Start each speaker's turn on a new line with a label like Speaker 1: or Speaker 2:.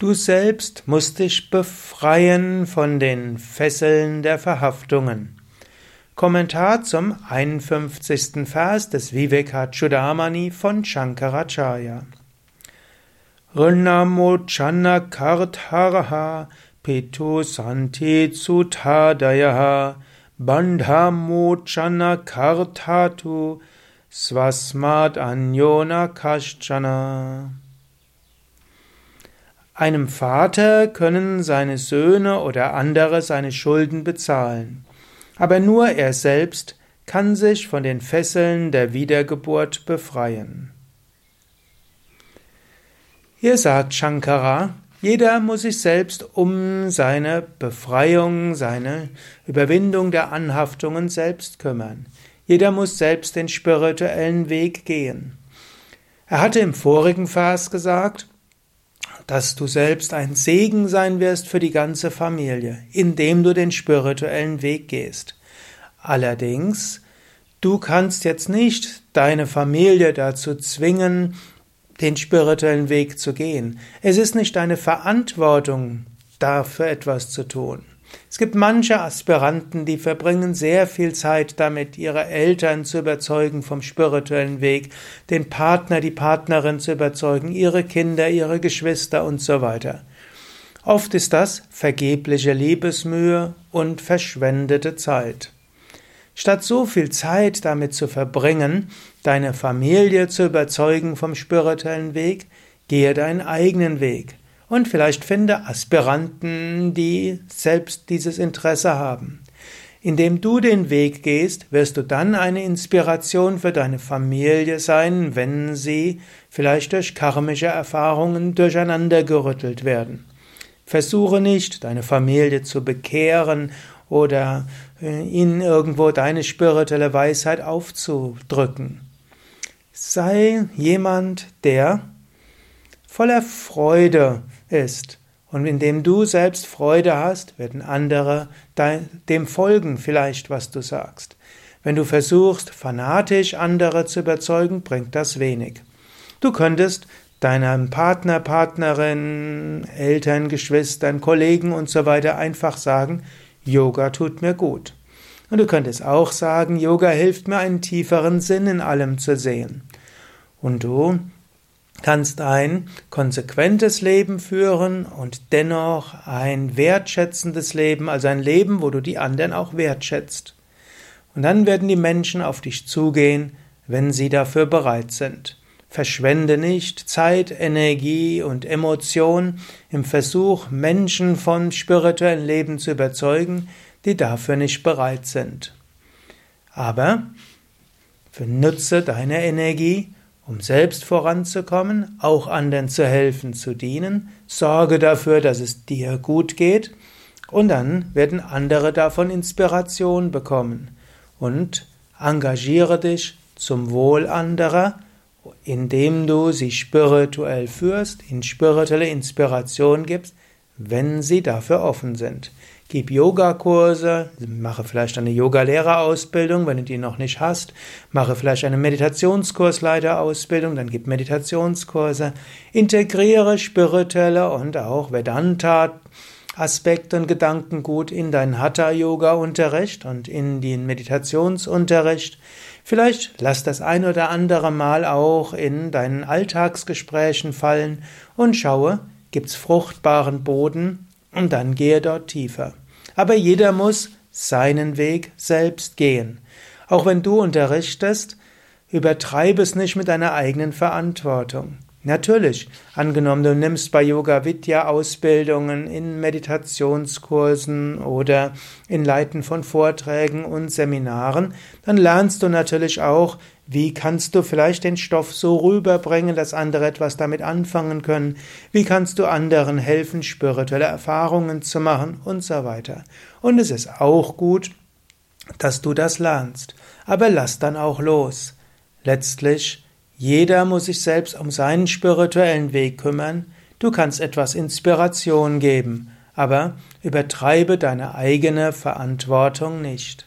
Speaker 1: Du selbst musst dich befreien von den Fesseln der Verhaftungen. Kommentar zum 51. Vers des Vivekachudamani von Shankaracharya. Rinamochana kartharaha pitu santi sutadayaha bandhamochana karthatu swasmat anyona kaschana einem Vater können seine Söhne oder andere seine Schulden bezahlen, aber nur er selbst kann sich von den Fesseln der Wiedergeburt befreien. Hier sagt Shankara, jeder muss sich selbst um seine Befreiung, seine Überwindung der Anhaftungen selbst kümmern. Jeder muss selbst den spirituellen Weg gehen. Er hatte im vorigen Vers gesagt, dass du selbst ein Segen sein wirst für die ganze Familie, indem du den spirituellen Weg gehst. Allerdings, du kannst jetzt nicht deine Familie dazu zwingen, den spirituellen Weg zu gehen. Es ist nicht deine Verantwortung, dafür etwas zu tun. Es gibt manche Aspiranten, die verbringen sehr viel Zeit damit, ihre Eltern zu überzeugen vom spirituellen Weg, den Partner, die Partnerin zu überzeugen, ihre Kinder, ihre Geschwister und so weiter. Oft ist das vergebliche Liebesmühe und verschwendete Zeit. Statt so viel Zeit damit zu verbringen, deine Familie zu überzeugen vom spirituellen Weg, gehe deinen eigenen Weg und vielleicht finde Aspiranten, die selbst dieses Interesse haben. Indem du den Weg gehst, wirst du dann eine Inspiration für deine Familie sein, wenn sie vielleicht durch karmische Erfahrungen durcheinandergerüttelt werden. Versuche nicht, deine Familie zu bekehren oder äh, ihnen irgendwo deine spirituelle Weisheit aufzudrücken. Sei jemand, der voller Freude ist. Und indem du selbst Freude hast, werden andere dem folgen vielleicht, was du sagst. Wenn du versuchst, fanatisch andere zu überzeugen, bringt das wenig. Du könntest deinem Partner, Partnerin, Eltern, Geschwistern, Kollegen und so weiter einfach sagen, Yoga tut mir gut. Und du könntest auch sagen, Yoga hilft mir einen tieferen Sinn in allem zu sehen. Und du kannst ein konsequentes Leben führen und dennoch ein wertschätzendes Leben, also ein Leben, wo du die anderen auch wertschätzt. Und dann werden die Menschen auf dich zugehen, wenn sie dafür bereit sind. Verschwende nicht Zeit, Energie und Emotion im Versuch, Menschen vom spirituellen Leben zu überzeugen, die dafür nicht bereit sind. Aber nutze deine Energie, um selbst voranzukommen, auch anderen zu helfen, zu dienen, sorge dafür, dass es dir gut geht, und dann werden andere davon Inspiration bekommen. Und engagiere dich zum Wohl anderer, indem du sie spirituell führst, ihnen spirituelle Inspiration gibst, wenn sie dafür offen sind. Gib Yogakurse, mache vielleicht eine Yogalehrerausbildung, wenn du die noch nicht hast. Mache vielleicht eine Meditationskursleiterausbildung, dann gib Meditationskurse. Integriere spirituelle und auch Vedanta Aspekte und Gedanken gut in deinen Hatha-Yoga-Unterricht und in den Meditationsunterricht. Vielleicht lass das ein oder andere Mal auch in deinen Alltagsgesprächen fallen und schaue, gibt's fruchtbaren Boden und dann gehe dort tiefer. Aber jeder muss seinen Weg selbst gehen. Auch wenn du unterrichtest, übertreibe es nicht mit deiner eigenen Verantwortung. Natürlich, angenommen, du nimmst bei Yoga Vidya Ausbildungen in Meditationskursen oder in Leiten von Vorträgen und Seminaren, dann lernst du natürlich auch, wie kannst du vielleicht den Stoff so rüberbringen, dass andere etwas damit anfangen können? Wie kannst du anderen helfen, spirituelle Erfahrungen zu machen und so weiter? Und es ist auch gut, dass du das lernst. Aber lass dann auch los. Letztlich, jeder muss sich selbst um seinen spirituellen Weg kümmern. Du kannst etwas Inspiration geben, aber übertreibe deine eigene Verantwortung nicht.